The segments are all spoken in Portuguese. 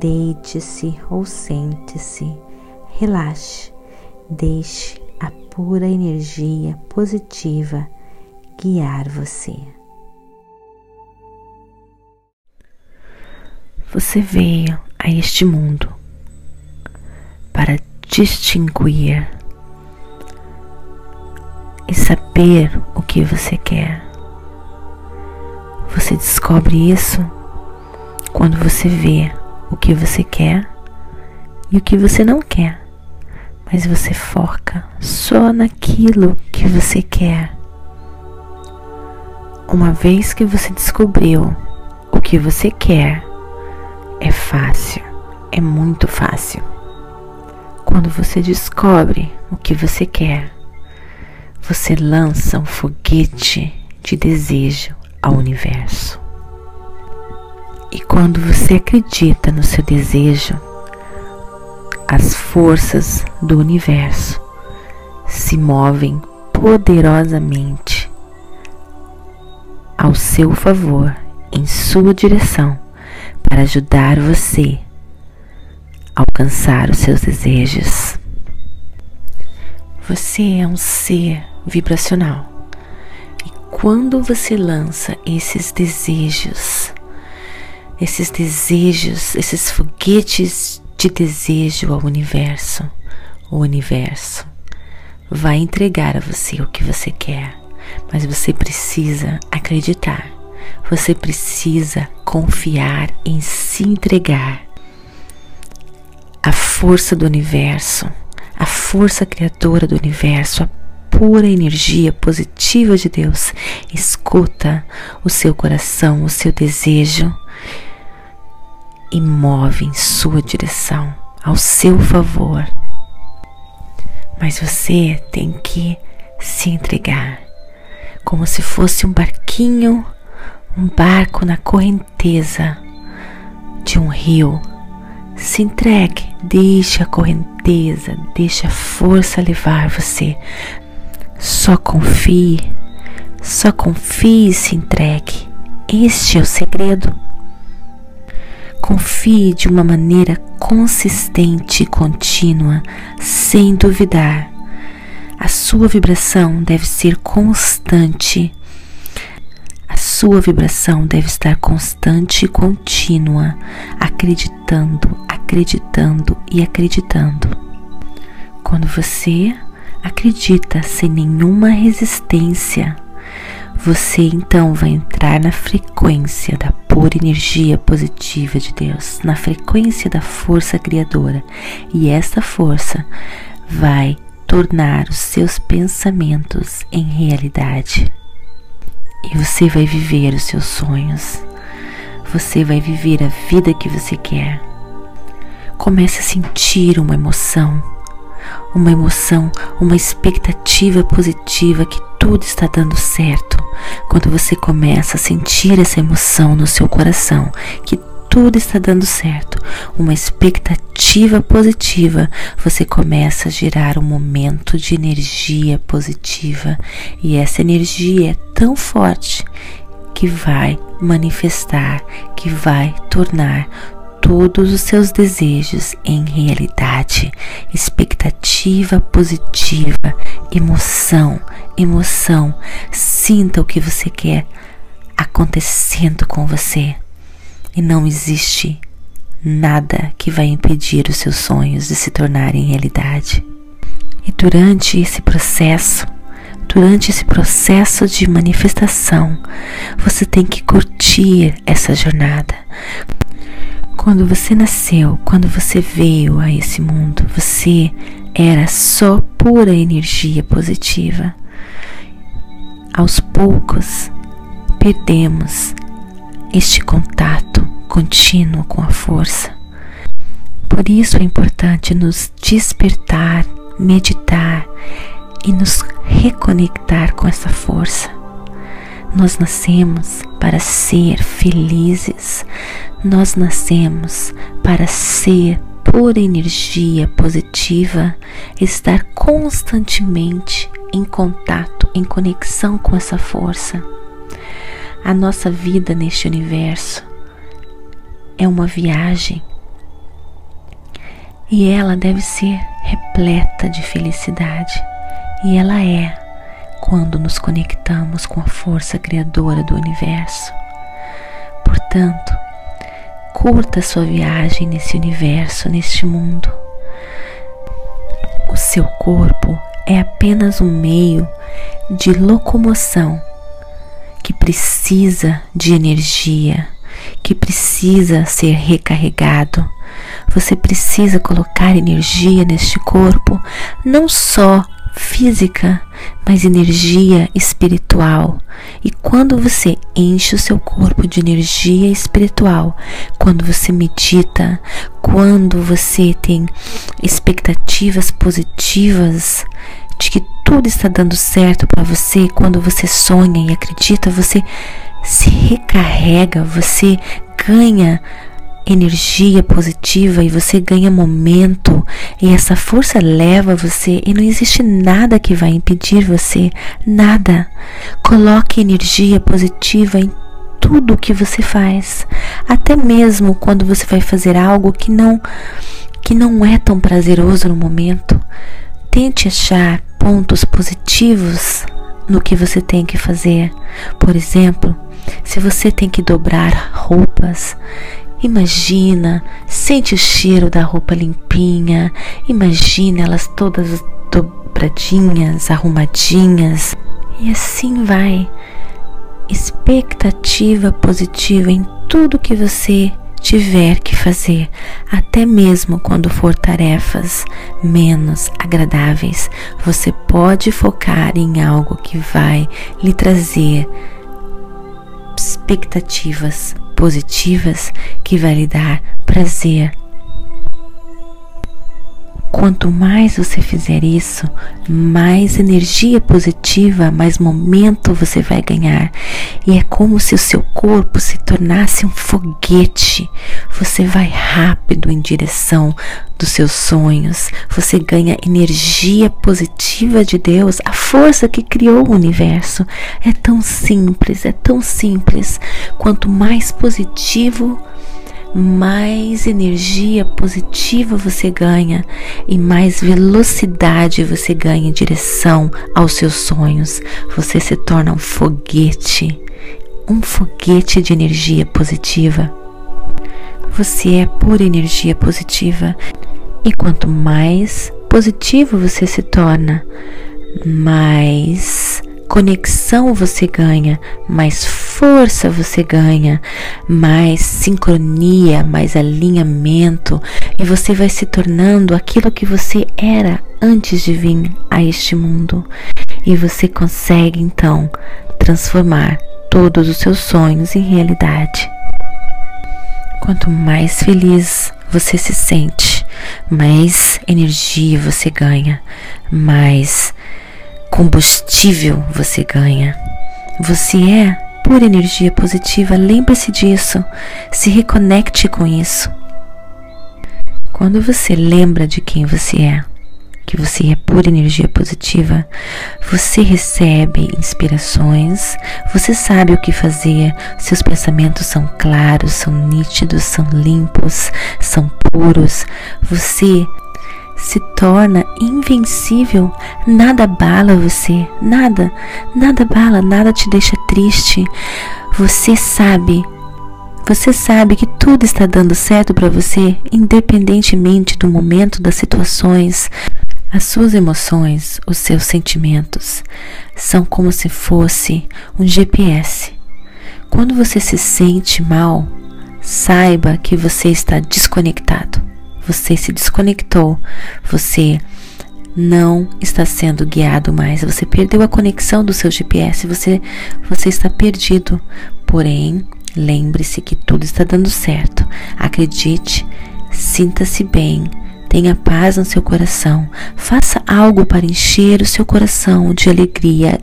Deite-se ou sente-se, relaxe, deixe a pura energia positiva guiar você. Você veio a este mundo para distinguir e saber o que você quer. Você descobre isso quando você vê o que você quer e o que você não quer, mas você foca só naquilo que você quer. Uma vez que você descobriu o que você quer, é fácil, é muito fácil. Quando você descobre o que você quer, você lança um foguete de desejo ao universo. E quando você acredita no seu desejo, as forças do universo se movem poderosamente ao seu favor, em sua direção, para ajudar você a alcançar os seus desejos. Você é um ser vibracional. E quando você lança esses desejos esses desejos, esses foguetes de desejo ao universo. O universo vai entregar a você o que você quer, mas você precisa acreditar. Você precisa confiar em se entregar. A força do universo, a força criadora do universo, a pura energia positiva de Deus escuta o seu coração, o seu desejo e move em sua direção, ao seu favor. Mas você tem que se entregar, como se fosse um barquinho, um barco na correnteza de um rio. Se entregue, deixe a correnteza, deixe a força levar você. Só confie, só confie e se entregue. Este é o segredo. Confie de uma maneira consistente e contínua, sem duvidar. A sua vibração deve ser constante. A sua vibração deve estar constante e contínua, acreditando, acreditando e acreditando. Quando você acredita sem nenhuma resistência, você então vai entrar na frequência da pura energia positiva de Deus, na frequência da força criadora, e esta força vai tornar os seus pensamentos em realidade. E você vai viver os seus sonhos. Você vai viver a vida que você quer. Comece a sentir uma emoção, uma emoção, uma expectativa positiva que tudo está dando certo, quando você começa a sentir essa emoção no seu coração, que tudo está dando certo, uma expectativa positiva, você começa a gerar um momento de energia positiva. E essa energia é tão forte que vai manifestar, que vai tornar todos os seus desejos em realidade, expectativa positiva, emoção, emoção. Sinta o que você quer acontecendo com você. E não existe nada que vai impedir os seus sonhos de se tornarem realidade. E durante esse processo, durante esse processo de manifestação, você tem que curtir essa jornada. Quando você nasceu, quando você veio a esse mundo, você era só pura energia positiva. Aos poucos, perdemos este contato contínuo com a força. Por isso é importante nos despertar, meditar e nos reconectar com essa força. Nós nascemos para ser felizes, nós nascemos para ser pura energia positiva, estar constantemente em contato, em conexão com essa força. A nossa vida neste universo é uma viagem. E ela deve ser repleta de felicidade, e ela é quando nos conectamos com a força criadora do universo. Portanto, curta sua viagem nesse universo, neste mundo. O seu corpo é apenas um meio de locomoção que precisa de energia, que precisa ser recarregado. Você precisa colocar energia neste corpo, não só física, mas energia espiritual. E quando você enche o seu corpo de energia espiritual, quando você medita, quando você tem expectativas positivas de que tudo está dando certo para você, quando você sonha e acredita, você se recarrega, você ganha energia positiva e você ganha momento e essa força leva você e não existe nada que vai impedir você, nada. Coloque energia positiva em tudo que você faz, até mesmo quando você vai fazer algo que não que não é tão prazeroso no momento. Tente achar pontos positivos no que você tem que fazer. Por exemplo, se você tem que dobrar roupas, imagina, sente o cheiro da roupa limpinha, imagina elas todas dobradinhas, arrumadinhas, e assim vai. Expectativa positiva em tudo que você tiver que fazer, até mesmo quando for tarefas menos agradáveis, você pode focar em algo que vai lhe trazer expectativas positivas que vai lhe dar prazer Quanto mais você fizer isso, mais energia positiva, mais momento você vai ganhar. E é como se o seu corpo se tornasse um foguete. Você vai rápido em direção dos seus sonhos. Você ganha energia positiva de Deus, a força que criou o universo. É tão simples, é tão simples. Quanto mais positivo, mais energia positiva você ganha e mais velocidade você ganha em direção aos seus sonhos. Você se torna um foguete, um foguete de energia positiva. Você é pura energia positiva e quanto mais positivo você se torna, mais conexão você ganha, mais força você ganha, mais sincronia, mais alinhamento e você vai se tornando aquilo que você era antes de vir a este mundo. E você consegue então transformar todos os seus sonhos em realidade. Quanto mais feliz você se sente, mais energia você ganha, mais combustível você ganha. Você é pura energia positiva, lembre-se disso, se reconecte com isso. Quando você lembra de quem você é, que você é pura energia positiva, você recebe inspirações, você sabe o que fazer, seus pensamentos são claros, são nítidos, são limpos, são puros, você se torna invencível. Nada bala você, nada, nada bala, nada te deixa triste. Você sabe, você sabe que tudo está dando certo para você, independentemente do momento, das situações. As suas emoções, os seus sentimentos, são como se fosse um GPS. Quando você se sente mal, saiba que você está desconectado você se desconectou, você não está sendo guiado mais, você perdeu a conexão do seu GPS, você, você está perdido. Porém, lembre-se que tudo está dando certo. Acredite, Sinta-se bem, tenha paz no seu coração, faça algo para encher o seu coração de alegria.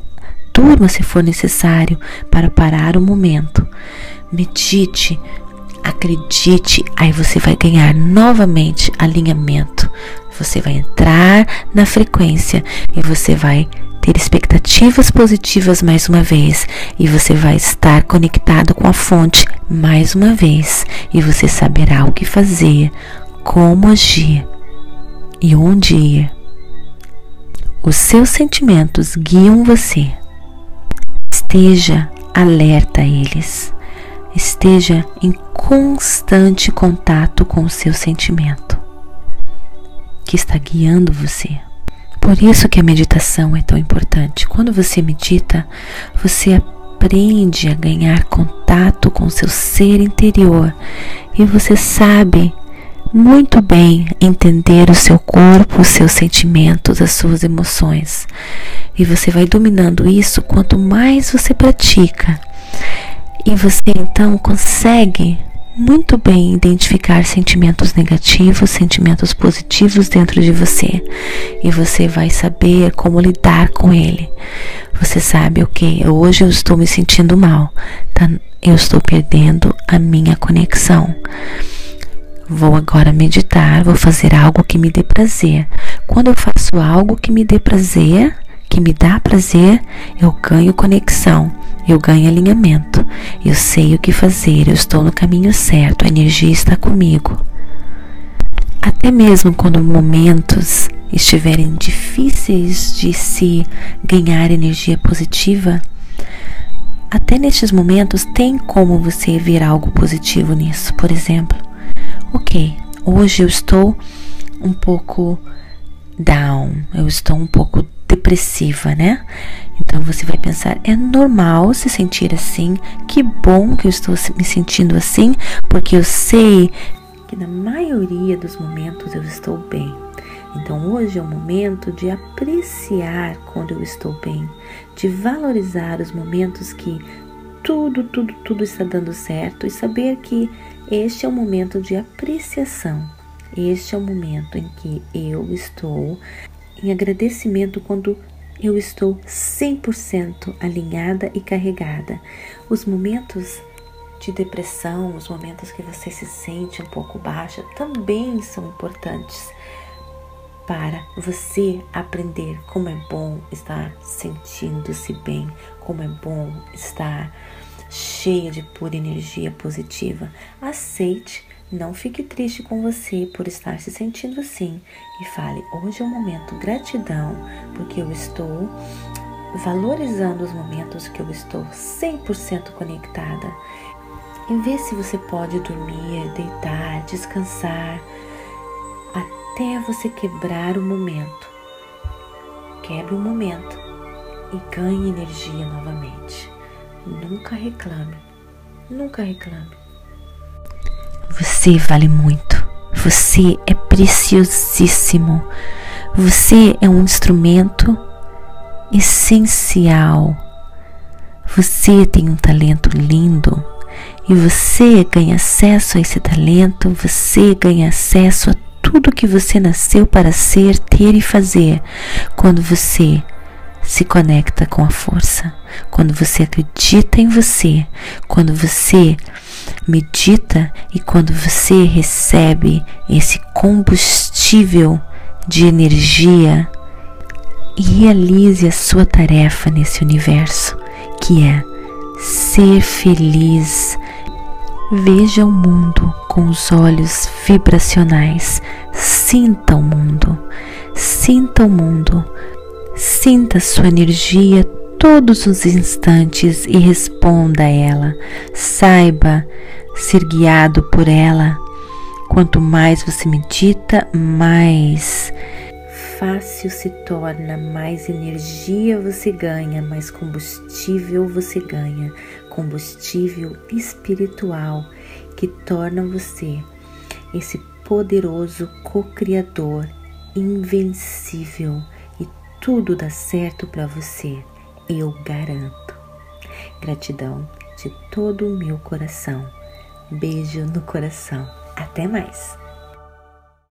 Durma se for necessário para parar o momento. Medite, acredite, aí você vai ganhar novamente alinhamento. Você vai entrar na frequência e você vai ter expectativas positivas mais uma vez e você vai estar conectado com a fonte mais uma vez e você saberá o que fazer, como agir e onde ir. Os seus sentimentos guiam você. Esteja alerta a eles. Esteja em constante contato com o seu sentimento que está guiando você. Por isso que a meditação é tão importante. Quando você medita, você aprende a ganhar contato com seu ser interior e você sabe muito bem entender o seu corpo, os seus sentimentos, as suas emoções. E você vai dominando isso quanto mais você pratica. E você então consegue muito bem identificar sentimentos negativos, sentimentos positivos dentro de você e você vai saber como lidar com ele. Você sabe o que? Hoje eu estou me sentindo mal, tá? Eu estou perdendo a minha conexão. Vou agora meditar, vou fazer algo que me dê prazer. Quando eu faço algo que me dê prazer, que me dá prazer, eu ganho conexão eu ganho alinhamento, eu sei o que fazer, eu estou no caminho certo, a energia está comigo. Até mesmo quando momentos estiverem difíceis de se ganhar energia positiva, até nestes momentos tem como você ver algo positivo nisso. Por exemplo, ok, hoje eu estou um pouco down, eu estou um pouco depressiva, né? Então você vai pensar: é normal se sentir assim, que bom que eu estou me sentindo assim, porque eu sei que na maioria dos momentos eu estou bem. Então hoje é o momento de apreciar quando eu estou bem, de valorizar os momentos que tudo, tudo, tudo está dando certo e saber que este é o momento de apreciação. Este é o momento em que eu estou em agradecimento quando eu estou 100% alinhada e carregada. Os momentos de depressão, os momentos que você se sente um pouco baixa, também são importantes para você aprender como é bom estar sentindo-se bem, como é bom estar cheia de pura energia positiva. Aceite não fique triste com você por estar se sentindo assim e fale: hoje é o momento gratidão, porque eu estou valorizando os momentos que eu estou 100% conectada. E vê se você pode dormir, deitar, descansar até você quebrar o momento. Quebre o momento e ganhe energia novamente. Nunca reclame, nunca reclame. Você vale muito. Você é preciosíssimo. Você é um instrumento essencial. Você tem um talento lindo e você ganha acesso a esse talento, você ganha acesso a tudo que você nasceu para ser, ter e fazer quando você se conecta com a força, quando você acredita em você, quando você medita e quando você recebe esse combustível de energia, realize a sua tarefa nesse universo, que é ser feliz. Veja o mundo com os olhos vibracionais. Sinta o mundo. Sinta o mundo. Sinta sua energia todos os instantes e responda a ela. Saiba ser guiado por ela. Quanto mais você medita, mais fácil se torna, mais energia você ganha, mais combustível você ganha, combustível espiritual que torna você esse poderoso co-criador invencível e tudo dá certo para você eu garanto. Gratidão de todo o meu coração. Beijo no coração. Até mais!